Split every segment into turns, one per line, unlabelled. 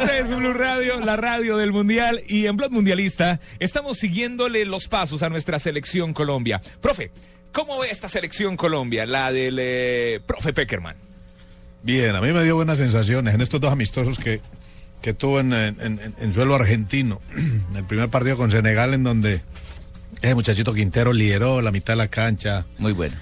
Esta es Blue Radio, la radio del Mundial. Y en Blog Mundialista estamos siguiéndole los pasos a nuestra selección Colombia. Profe, ¿cómo ve esta selección Colombia, la del eh, profe Peckerman?
Bien, a mí me dio buenas sensaciones en estos dos amistosos que, que tuvo en, en- en suelo argentino. El primer partido con Senegal en donde ese muchachito Quintero lideró la mitad de la cancha.
Muy bueno.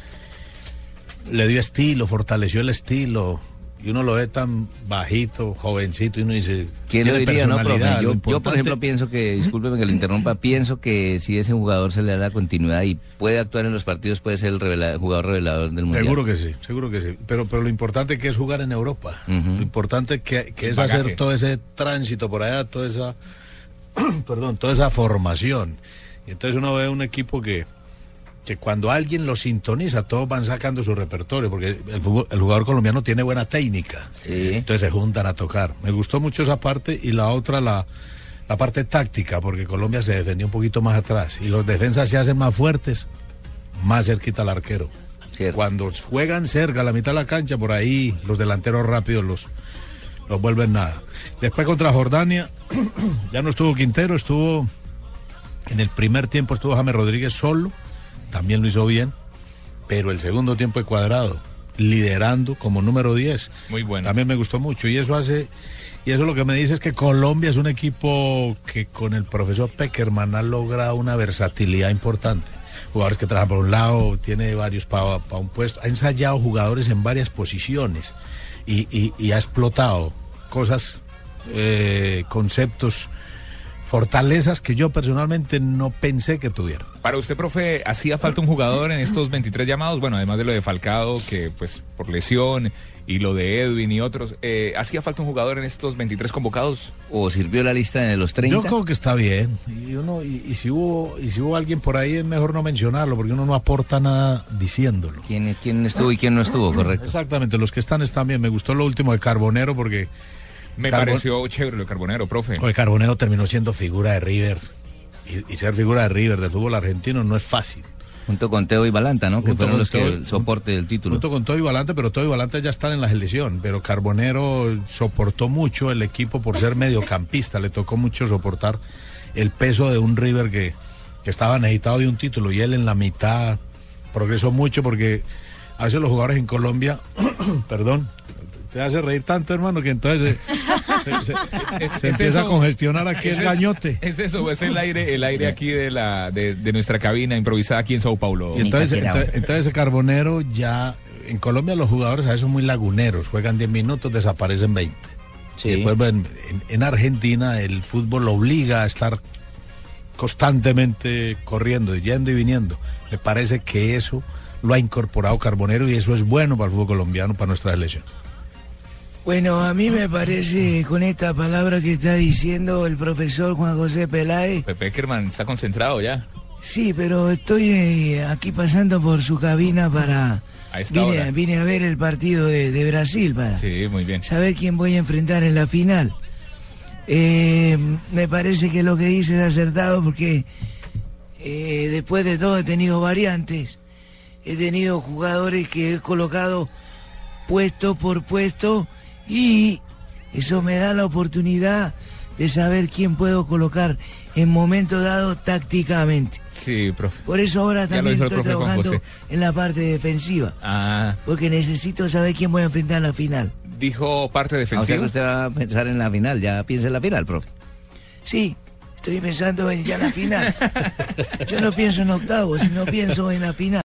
Le dio estilo, fortaleció el estilo. Y uno lo ve tan bajito, jovencito, y uno dice...
¿Quién lo diría, no, profe? Yo, yo, por ejemplo, pienso que, discúlpeme que lo interrumpa, pienso que si ese jugador se le da la continuidad y puede actuar en los partidos, puede ser el revela- jugador revelador del Mundial.
Seguro que sí, seguro que sí. Pero, pero lo importante que es jugar en Europa. Lo importante que, que es
Bagaje.
hacer todo ese tránsito por allá, toda esa, perdón, toda esa formación. Y entonces uno ve un equipo que, que cuando alguien lo sintoniza, todos van sacando su repertorio, porque el, fútbol- el jugador colombiano tiene buena técnica.
Sí.
Entonces se juntan a tocar. Me gustó mucho esa parte y la otra, la, la parte táctica, porque Colombia se defendió un poquito más atrás y los defensas se hacen más fuertes, más cerquita al arquero.
Cierto.
Cuando juegan cerca, a la mitad de la cancha, por ahí los delanteros rápidos los, los vuelven nada. Después contra Jordania, ya no estuvo Quintero, estuvo en el primer tiempo estuvo James Rodríguez solo, también lo hizo bien, pero el segundo tiempo de cuadrado, liderando como número 10.
Muy bueno.
También me gustó mucho y eso hace y eso lo que me dice es que Colombia es un equipo que con el profesor Peckerman ha logrado una versatilidad importante. Jugadores que trabajan por un lado, tiene varios para un puesto, ha ensayado jugadores en varias posiciones y, y- y ha explotado cosas, eh, conceptos, fortalezas que yo personalmente no pensé que tuviera.
Para usted, profe, ¿hacía falta un jugador en estos 23 llamados? Bueno, además de lo de Falcao, que pues por lesión, y lo de Edwin y otros, eh, ¿hacía falta un jugador en estos 23 convocados?
¿O sirvió la lista de los 30?
Yo creo que está bien. Y, uno, y, y si hubo, y si hubo alguien por ahí es mejor no mencionarlo porque uno no aporta nada diciéndolo.
¿Quién, ¿Quién estuvo y quién no estuvo? Correcto.
Exactamente, los que están están bien. Me gustó lo último de Carbonero porque
Me
Carbon-
pareció chévere lo de Carbonero, profe.
el Carbonero terminó siendo figura de River. Y, y ser figura de River del fútbol argentino no es fácil.
Junto con Teo y Balanta, ¿no? Que fueron los que
Teo-
el soporte del título.
Junto con Todo y Valante, pero Todo y Valante ya están en la selección. Pero Carbonero soportó mucho el equipo por ser mediocampista. Le tocó mucho soportar el peso de un River que, que estaba necesitado de un título. Y él en la mitad progresó mucho porque a veces los jugadores en Colombia, perdón, te hace reír tanto, hermano, que entonces se, se- se-
Es-
se
es
empieza
eso-
a congestionar aquí
es
el gañote.
Es eso, es el aire, el aire aquí de la de, de nuestra cabina improvisada aquí en Sao Paulo.
Y entonces, entonces, entonces ese Carbonero ya, en Colombia los jugadores a veces son muy laguneros, juegan 10 minutos, desaparecen 20.
Sí.
Y después en, en Argentina el fútbol obliga a estar constantemente corriendo, yendo y viniendo. Me parece que eso lo ha incorporado Carbonero y eso es bueno para el fútbol colombiano, para nuestra selección.
Bueno, a mí me parece con esta palabra que está diciendo el profesor Juan José Peláez,
Pepe Peckerman está concentrado ya.
sí, pero estoy eh, aquí pasando por su cabina para...
A esta
Vine,
hora.
vine a ver el partido de, de Brasil para
Sí, muy bien.
saber quién voy a enfrentar en la final. Eh, me parece que lo que dice es acertado porque eh, después de todo he tenido variantes. He tenido jugadores que he colocado puesto por puesto y eso me da la oportunidad de saber quién puedo colocar en momento dado tácticamente.
Sí, profe.
Por eso ahora también estoy trabajando en la parte defensiva,
Ah,
porque necesito saber quién voy a enfrentar en la final.
dijo parte
Ah, o sea
defensiva.
que usted va a pensar en la final, ya piensa en la final, profe.
Sí, estoy pensando en ya la final. Yo no pienso en octavos, sino pienso en la final.